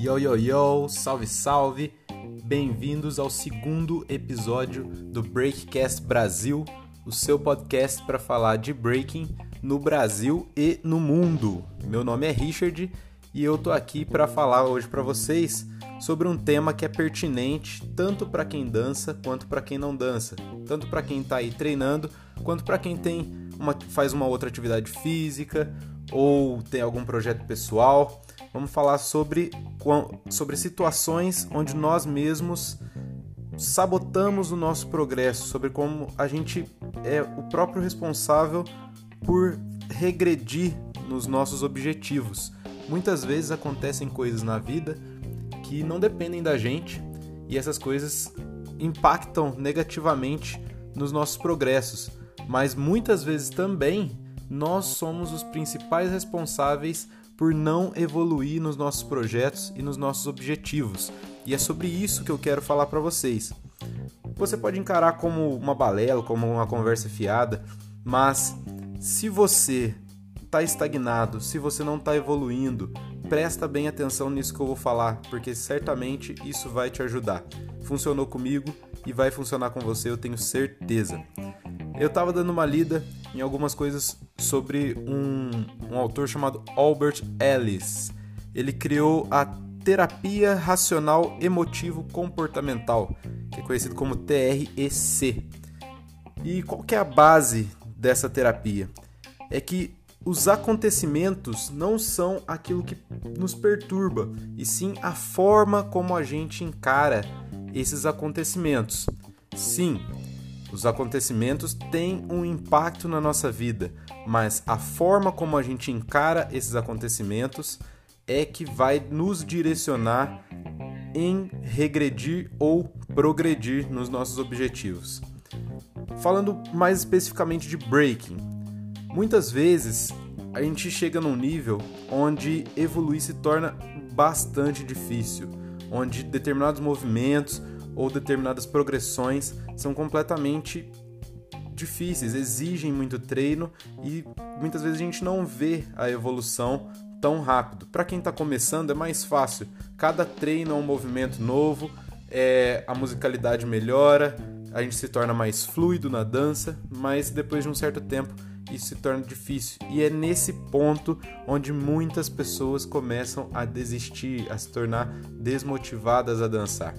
Yo, yo, yo, salve, salve! Bem-vindos ao segundo episódio do Breakcast Brasil, o seu podcast para falar de breaking no Brasil e no mundo. Meu nome é Richard e eu tô aqui para falar hoje para vocês sobre um tema que é pertinente tanto para quem dança quanto para quem não dança, tanto para quem está aí treinando quanto para quem tem uma, faz uma outra atividade física ou tem algum projeto pessoal. Vamos falar sobre, sobre situações onde nós mesmos sabotamos o nosso progresso, sobre como a gente é o próprio responsável por regredir nos nossos objetivos. Muitas vezes acontecem coisas na vida que não dependem da gente e essas coisas impactam negativamente nos nossos progressos, mas muitas vezes também nós somos os principais responsáveis por não evoluir nos nossos projetos e nos nossos objetivos. E é sobre isso que eu quero falar para vocês. Você pode encarar como uma balela, como uma conversa fiada, mas se você está estagnado, se você não está evoluindo, presta bem atenção nisso que eu vou falar, porque certamente isso vai te ajudar. Funcionou comigo e vai funcionar com você, eu tenho certeza. Eu estava dando uma lida em algumas coisas sobre um, um autor chamado Albert Ellis. Ele criou a terapia racional emotivo comportamental, que é conhecido como TREC. E qual que é a base dessa terapia? É que os acontecimentos não são aquilo que nos perturba, e sim a forma como a gente encara esses acontecimentos. Sim, os acontecimentos têm um impacto na nossa vida, mas a forma como a gente encara esses acontecimentos é que vai nos direcionar em regredir ou progredir nos nossos objetivos. Falando mais especificamente de breaking, muitas vezes a gente chega num nível onde evoluir se torna bastante difícil, onde determinados movimentos ou determinadas progressões são completamente difíceis, exigem muito treino e muitas vezes a gente não vê a evolução tão rápido. Para quem está começando é mais fácil. Cada treino é um movimento novo, é, a musicalidade melhora, a gente se torna mais fluido na dança, mas depois de um certo tempo isso se torna difícil. E é nesse ponto onde muitas pessoas começam a desistir, a se tornar desmotivadas a dançar.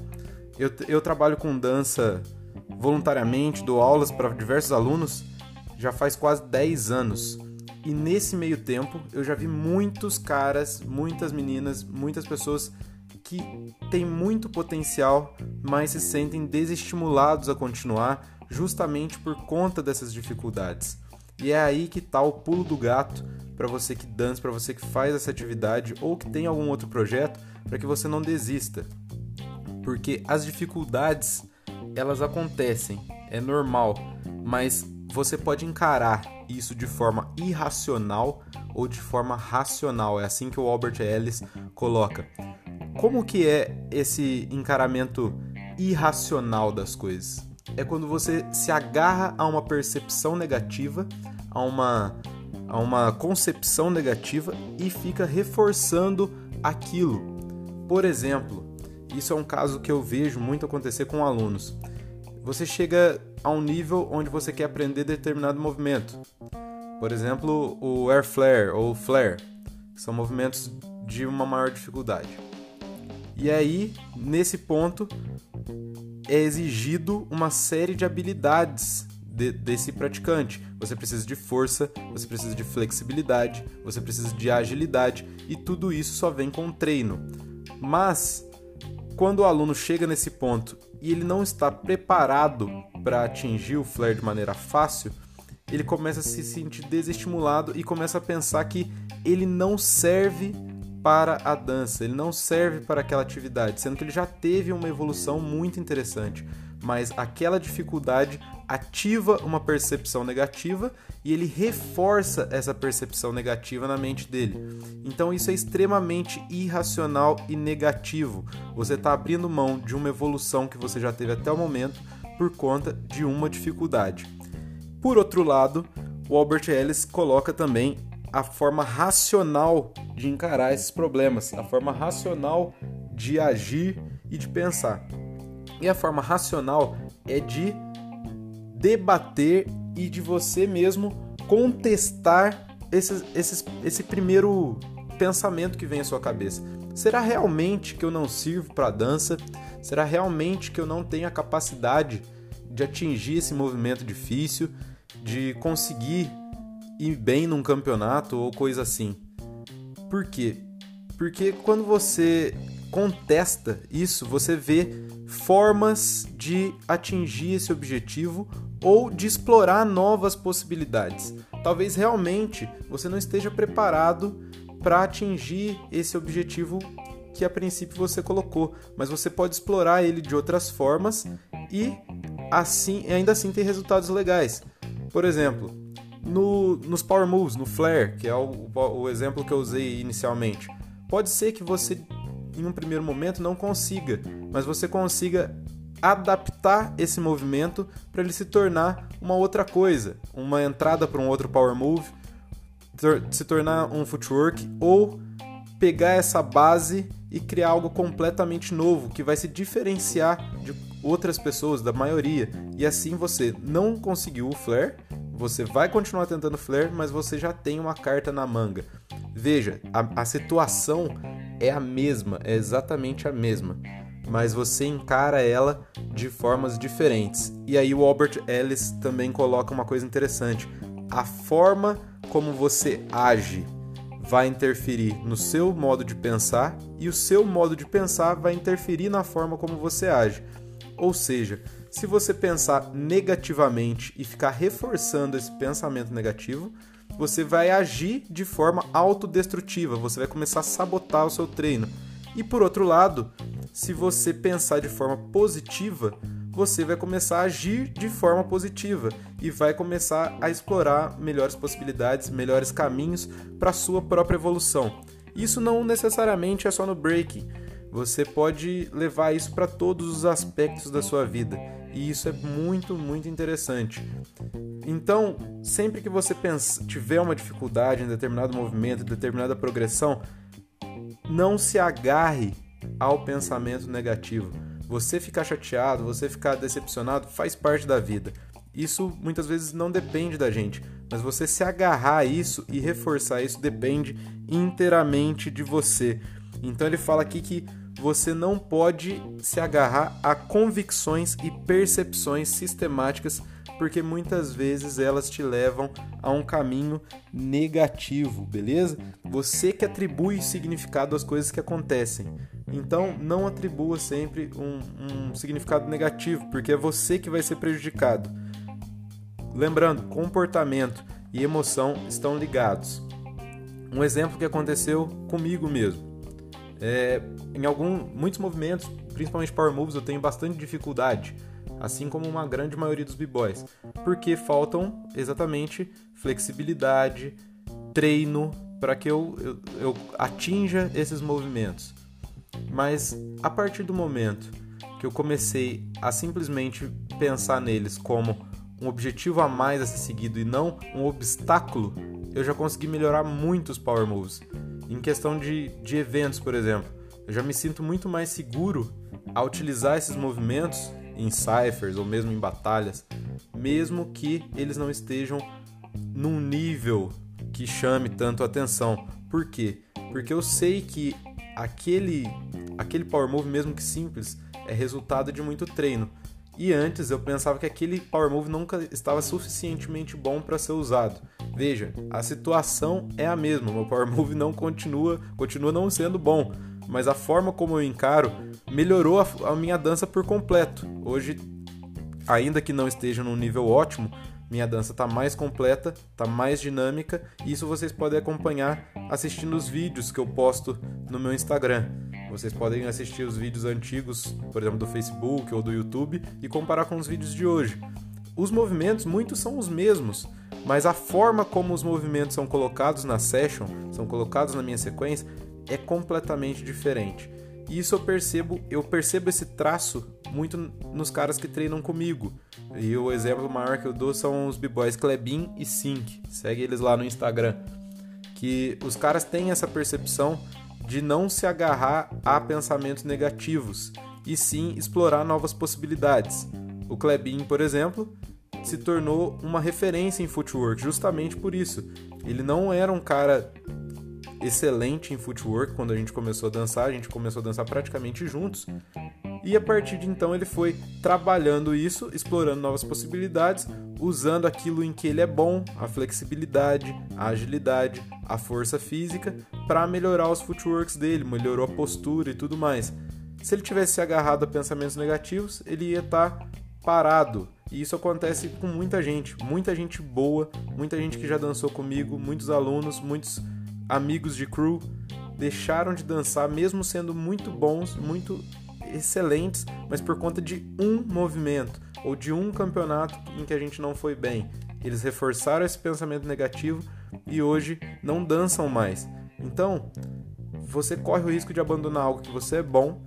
Eu, eu trabalho com dança voluntariamente, dou aulas para diversos alunos já faz quase 10 anos. E nesse meio tempo eu já vi muitos caras, muitas meninas, muitas pessoas que têm muito potencial, mas se sentem desestimulados a continuar justamente por conta dessas dificuldades. E é aí que está o pulo do gato para você que dança, para você que faz essa atividade ou que tem algum outro projeto, para que você não desista porque as dificuldades elas acontecem, é normal, mas você pode encarar isso de forma irracional ou de forma racional. É assim que o Albert Ellis coloca. Como que é esse encaramento irracional das coisas? É quando você se agarra a uma percepção negativa, a uma, a uma concepção negativa e fica reforçando aquilo. Por exemplo, isso é um caso que eu vejo muito acontecer com alunos. Você chega a um nível onde você quer aprender determinado movimento. Por exemplo, o air flare ou flare, que são movimentos de uma maior dificuldade. E aí, nesse ponto, é exigido uma série de habilidades de, desse praticante. Você precisa de força, você precisa de flexibilidade, você precisa de agilidade e tudo isso só vem com treino. Mas quando o aluno chega nesse ponto e ele não está preparado para atingir o flare de maneira fácil, ele começa a se sentir desestimulado e começa a pensar que ele não serve para a dança, ele não serve para aquela atividade, sendo que ele já teve uma evolução muito interessante mas aquela dificuldade ativa uma percepção negativa e ele reforça essa percepção negativa na mente dele. Então isso é extremamente irracional e negativo. Você está abrindo mão de uma evolução que você já teve até o momento por conta de uma dificuldade. Por outro lado, o Albert Ellis coloca também a forma racional de encarar esses problemas, a forma racional de agir e de pensar. E a forma racional é de debater e de você mesmo contestar esses, esses, esse primeiro pensamento que vem à sua cabeça. Será realmente que eu não sirvo para dança? Será realmente que eu não tenho a capacidade de atingir esse movimento difícil, de conseguir ir bem num campeonato ou coisa assim? Por quê? Porque quando você contesta isso, você vê formas de atingir esse objetivo ou de explorar novas possibilidades. Talvez realmente você não esteja preparado para atingir esse objetivo que a princípio você colocou, mas você pode explorar ele de outras formas e assim ainda assim ter resultados legais. Por exemplo, no, nos Power Moves, no Flare, que é o, o exemplo que eu usei inicialmente, pode ser que você em um primeiro momento não consiga, mas você consiga adaptar esse movimento para ele se tornar uma outra coisa, uma entrada para um outro power move, se tornar um footwork ou pegar essa base e criar algo completamente novo que vai se diferenciar de outras pessoas, da maioria. E assim você não conseguiu o flare, você vai continuar tentando flare, mas você já tem uma carta na manga. Veja, a, a situação é a mesma, é exatamente a mesma, mas você encara ela de formas diferentes. E aí o Albert Ellis também coloca uma coisa interessante: a forma como você age vai interferir no seu modo de pensar e o seu modo de pensar vai interferir na forma como você age. Ou seja, se você pensar negativamente e ficar reforçando esse pensamento negativo, você vai agir de forma autodestrutiva, você vai começar a sabotar o seu treino. E por outro lado, se você pensar de forma positiva, você vai começar a agir de forma positiva e vai começar a explorar melhores possibilidades, melhores caminhos para a sua própria evolução. Isso não necessariamente é só no breaking. Você pode levar isso para todos os aspectos da sua vida. E isso é muito, muito interessante. Então, sempre que você pensa, tiver uma dificuldade em determinado movimento, em determinada progressão, não se agarre ao pensamento negativo. Você ficar chateado, você ficar decepcionado faz parte da vida. Isso muitas vezes não depende da gente, mas você se agarrar a isso e reforçar isso depende inteiramente de você. Então ele fala aqui que você não pode se agarrar a convicções e percepções sistemáticas, porque muitas vezes elas te levam a um caminho negativo, beleza? Você que atribui significado às coisas que acontecem. Então, não atribua sempre um, um significado negativo, porque é você que vai ser prejudicado. Lembrando, comportamento e emoção estão ligados. Um exemplo que aconteceu comigo mesmo. É, em algum, muitos movimentos, principalmente power moves, eu tenho bastante dificuldade, assim como uma grande maioria dos b-boys, porque faltam exatamente flexibilidade, treino para que eu, eu, eu atinja esses movimentos. Mas a partir do momento que eu comecei a simplesmente pensar neles como um objetivo a mais a ser seguido e não um obstáculo, eu já consegui melhorar muito os power moves. Em questão de, de eventos, por exemplo, eu já me sinto muito mais seguro a utilizar esses movimentos em ciphers ou mesmo em batalhas, mesmo que eles não estejam num nível que chame tanto atenção. Por quê? Porque eu sei que aquele aquele power move mesmo que simples é resultado de muito treino. E antes eu pensava que aquele power move nunca estava suficientemente bom para ser usado. Veja, a situação é a mesma, meu power move não continua, continua não sendo bom, mas a forma como eu encaro melhorou a, a minha dança por completo. Hoje, ainda que não esteja num nível ótimo, minha dança está mais completa, está mais dinâmica, e isso vocês podem acompanhar assistindo os vídeos que eu posto no meu Instagram. Vocês podem assistir os vídeos antigos, por exemplo, do Facebook ou do YouTube, e comparar com os vídeos de hoje. Os movimentos, muitos são os mesmos, mas a forma como os movimentos são colocados na session, são colocados na minha sequência, é completamente diferente. E isso eu percebo, eu percebo esse traço muito nos caras que treinam comigo. E o exemplo maior que eu dou são os b-boys Klebin e Sink. Segue eles lá no Instagram. que os caras têm essa percepção de não se agarrar a pensamentos negativos e sim explorar novas possibilidades. O Klebin, por exemplo, se tornou uma referência em footwork justamente por isso. Ele não era um cara excelente em footwork quando a gente começou a dançar, a gente começou a dançar praticamente juntos. E a partir de então ele foi trabalhando isso, explorando novas possibilidades, usando aquilo em que ele é bom, a flexibilidade, a agilidade, a força física, para melhorar os footworks dele, melhorou a postura e tudo mais. Se ele tivesse agarrado a pensamentos negativos, ele ia estar tá parado. E isso acontece com muita gente, muita gente boa, muita gente que já dançou comigo, muitos alunos, muitos amigos de crew deixaram de dançar mesmo sendo muito bons, muito excelentes, mas por conta de um movimento ou de um campeonato em que a gente não foi bem. Eles reforçaram esse pensamento negativo e hoje não dançam mais. Então, você corre o risco de abandonar algo que você é bom,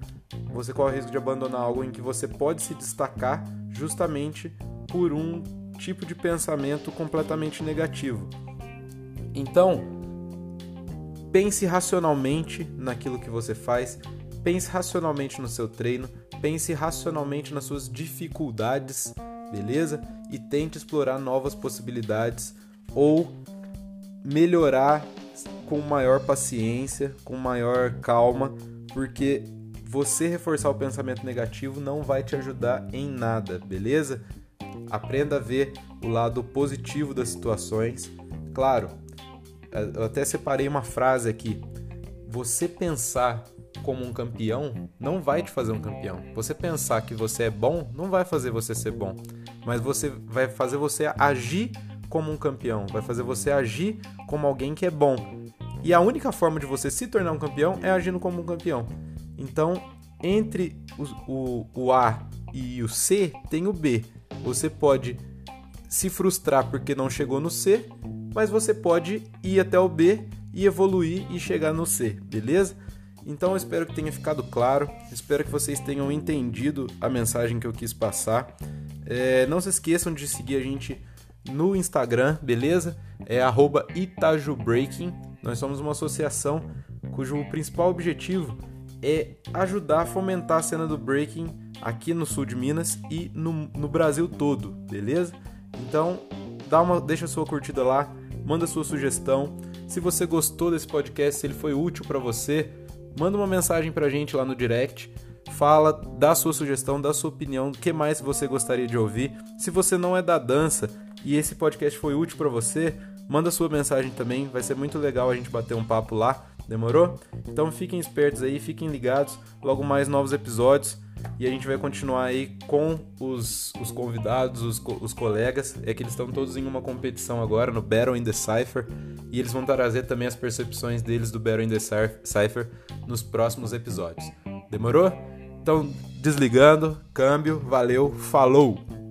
você corre o risco de abandonar algo em que você pode se destacar justamente por um tipo de pensamento completamente negativo. Então, pense racionalmente naquilo que você faz, pense racionalmente no seu treino, pense racionalmente nas suas dificuldades, beleza? E tente explorar novas possibilidades ou melhorar com maior paciência, com maior calma, porque você reforçar o pensamento negativo não vai te ajudar em nada, beleza? Aprenda a ver o lado positivo das situações. Claro, eu até separei uma frase aqui. Você pensar como um campeão não vai te fazer um campeão. Você pensar que você é bom não vai fazer você ser bom, mas você vai fazer você agir como um campeão, vai fazer você agir como alguém que é bom. E a única forma de você se tornar um campeão é agindo como um campeão. Então, entre o, o, o A e o C tem o B. Você pode se frustrar porque não chegou no C, mas você pode ir até o B e evoluir e chegar no C, beleza? Então eu espero que tenha ficado claro, espero que vocês tenham entendido a mensagem que eu quis passar. É, não se esqueçam de seguir a gente no Instagram, beleza? É itajubreaking. Nós somos uma associação cujo principal objetivo é ajudar a fomentar a cena do breaking aqui no sul de Minas e no, no Brasil todo, beleza? Então, dá uma, deixa a sua curtida lá, manda sua sugestão. Se você gostou desse podcast, se ele foi útil para você, manda uma mensagem pra gente lá no direct. Fala, dá sua sugestão, dá sua opinião, o que mais você gostaria de ouvir. Se você não é da dança e esse podcast foi útil para você, manda sua mensagem também, vai ser muito legal a gente bater um papo lá. Demorou? Então fiquem espertos aí, fiquem ligados. Logo mais novos episódios. E a gente vai continuar aí com os, os convidados, os, os colegas. É que eles estão todos em uma competição agora no Battle in the Cypher. E eles vão trazer também as percepções deles do Battle in the Cypher nos próximos episódios. Demorou? Então, desligando, câmbio, valeu, falou!